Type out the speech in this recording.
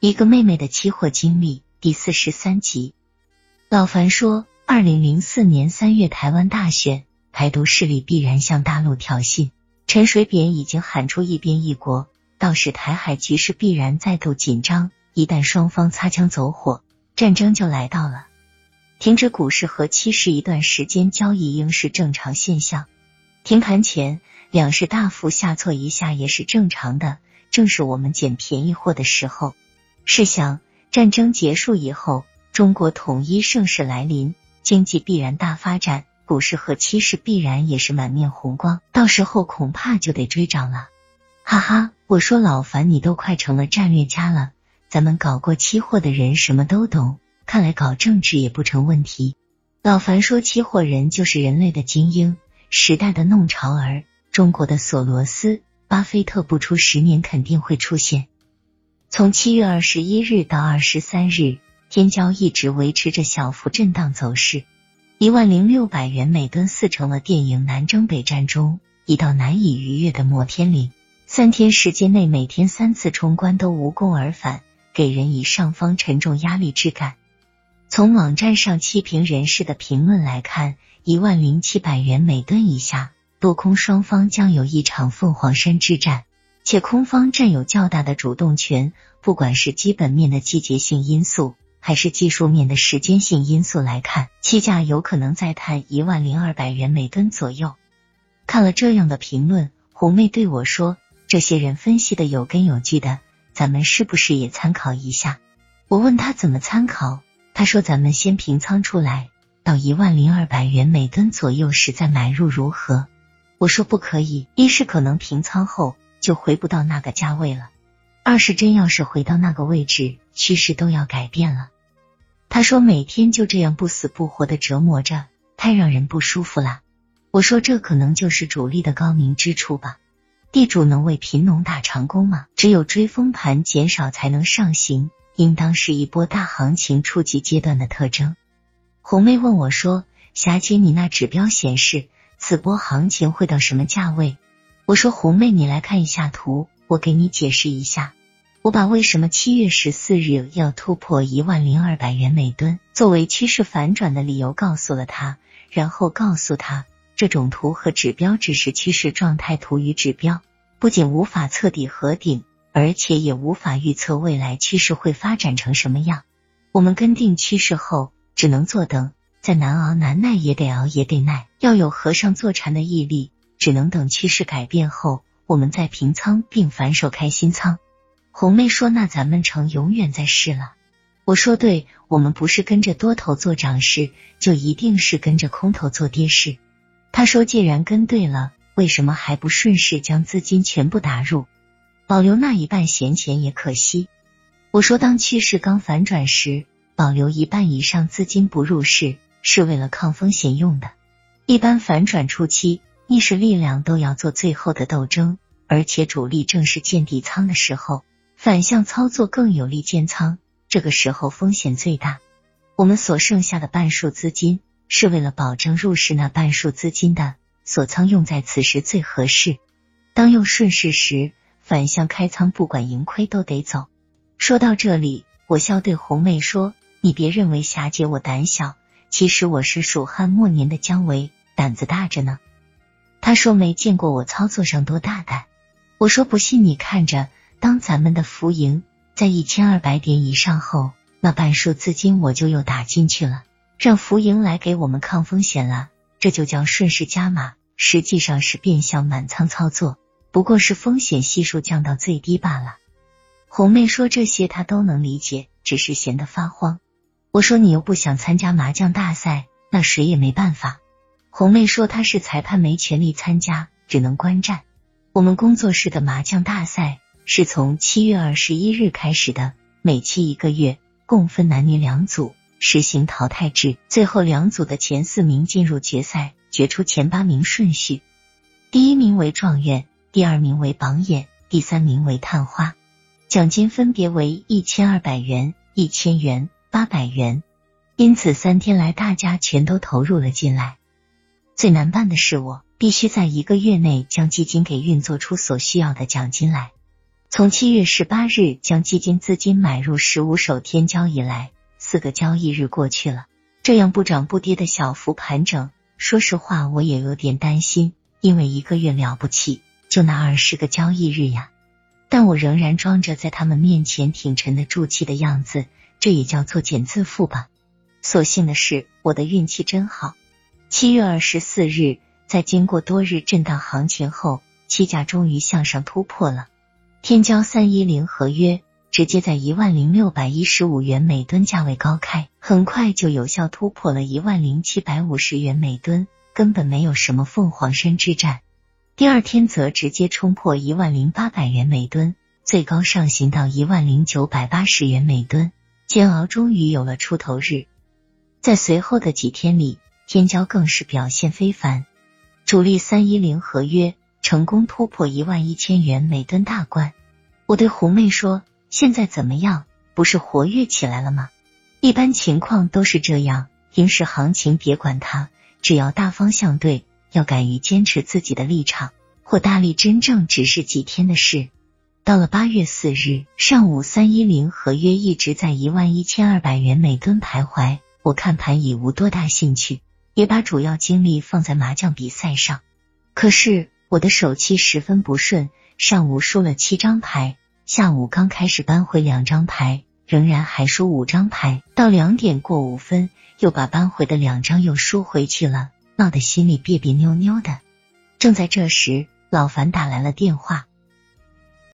一个妹妹的期货经历第四十三集。老樊说，二零零四年三月台湾大选，台独势力必然向大陆挑衅。陈水扁已经喊出一边一国，到时台海局势必然再度紧张。一旦双方擦枪走火，战争就来到了。停止股市和期市一段时间交易应是正常现象。停盘前，两市大幅下挫一下也是正常的，正是我们捡便宜货的时候。试想，战争结束以后，中国统一盛世来临，经济必然大发展，股市和期市必然也是满面红光，到时候恐怕就得追涨了。哈哈，我说老樊，你都快成了战略家了，咱们搞过期货的人什么都懂，看来搞政治也不成问题。老樊说，期货人就是人类的精英，时代的弄潮儿，中国的索罗斯、巴菲特，不出十年肯定会出现。从七月二十一日到二十三日，天骄一直维持着小幅震荡走势，一万零六百元每吨，四成了电影南征北战中一道难以逾越的摩天岭。三天时间内，每天三次冲关都无功而返，给人以上方沉重压力之感。从网站上弃评人士的评论来看，一万零七百元每吨以下，多空双方将有一场凤凰山之战。且空方占有较大的主动权，不管是基本面的季节性因素，还是技术面的时间性因素来看，期价有可能再探一万零二百元每吨左右。看了这样的评论，红妹对我说：“这些人分析的有根有据的，咱们是不是也参考一下？”我问他怎么参考，他说：“咱们先平仓出来，到一万零二百元每吨左右时再买入如何？”我说：“不可以，一是可能平仓后。”就回不到那个价位了。二是真要是回到那个位置，趋势都要改变了。他说每天就这样不死不活的折磨着，太让人不舒服了。我说这可能就是主力的高明之处吧。地主能为贫农打长工吗？只有追风盘减少才能上行，应当是一波大行情初级阶段的特征。红妹问我说：“霞姐，你那指标显示此波行情会到什么价位？”我说红妹，你来看一下图，我给你解释一下。我把为什么七月十四日要突破一万零二百元每吨作为趋势反转的理由告诉了他，然后告诉他，这种图和指标只是趋势状态图与指标，不仅无法测底和顶，而且也无法预测未来趋势会发展成什么样。我们跟定趋势后，只能坐等，再难熬难耐也得熬也得耐，要有和尚坐禅的毅力。只能等趋势改变后，我们再平仓并反手开新仓。红妹说：“那咱们成永远在试了。”我说：“对，我们不是跟着多头做涨势，就一定是跟着空头做跌势。”他说：“既然跟对了，为什么还不顺势将资金全部打入，保留那一半闲钱也可惜？”我说：“当趋势刚反转时，保留一半以上资金不入市，是为了抗风险用的。一般反转初期。”逆势力量都要做最后的斗争，而且主力正是建底仓的时候，反向操作更有利建仓，这个时候风险最大。我们所剩下的半数资金，是为了保证入市那半数资金的锁仓用在此时最合适。当用顺势时，反向开仓，不管盈亏都得走。说到这里，我笑对红妹说：“你别认为霞姐我胆小，其实我是蜀汉末年的姜维，胆子大着呢。”他说没见过我操作上多大胆。我说不信你看着，当咱们的浮盈在一千二百点以上后，那半数资金我就又打进去了，让浮盈来给我们抗风险了。这就叫顺势加码，实际上是变相满仓操作，不过是风险系数降到最低罢了。红妹说这些她都能理解，只是闲得发慌。我说你又不想参加麻将大赛，那谁也没办法。红妹说：“她是裁判，没权利参加，只能观战。我们工作室的麻将大赛是从七月二十一日开始的，每期一个月，共分男女两组，实行淘汰制。最后两组的前四名进入决赛，决出前八名顺序。第一名为状元，第二名为榜眼，第三名为探花。奖金分别为一千二百元、一千元、八百元。因此三天来，大家全都投入了进来。”最难办的是，我必须在一个月内将基金给运作出所需要的奖金来。从七月十八日将基金资金买入十五手天骄以来，四个交易日过去了，这样不涨不跌的小幅盘整，说实话我也有点担心，因为一个月了不起，就那二十个交易日呀。但我仍然装着在他们面前挺沉的住气的样子，这也叫做减自负吧。所幸的是，我的运气真好。七月二十四日，在经过多日震荡行情后，期价终于向上突破了。天骄三一零合约直接在一万零六百一十五元每吨价位高开，很快就有效突破了一万零七百五十元每吨，根本没有什么凤凰山之战。第二天则直接冲破一万零八百元每吨，最高上行到一万零九百八十元每吨，煎熬终于有了出头日。在随后的几天里，天骄更是表现非凡，主力三一零合约。成功突破一万一千元每吨大关，我对胡妹说：“现在怎么样？不是活跃起来了吗？一般情况都是这样，平时行情别管它，只要大方向对，要敢于坚持自己的立场，或大力真正只是几天的事。”到了八月四日上午，三一零合约一直在一万一千二百元每吨徘徊，我看盘已无多大兴趣，也把主要精力放在麻将比赛上。可是。我的手气十分不顺，上午输了七张牌，下午刚开始扳回两张牌，仍然还输五张牌，到两点过五分又把扳回的两张又输回去了，闹得心里别别扭扭的。正在这时，老樊打来了电话，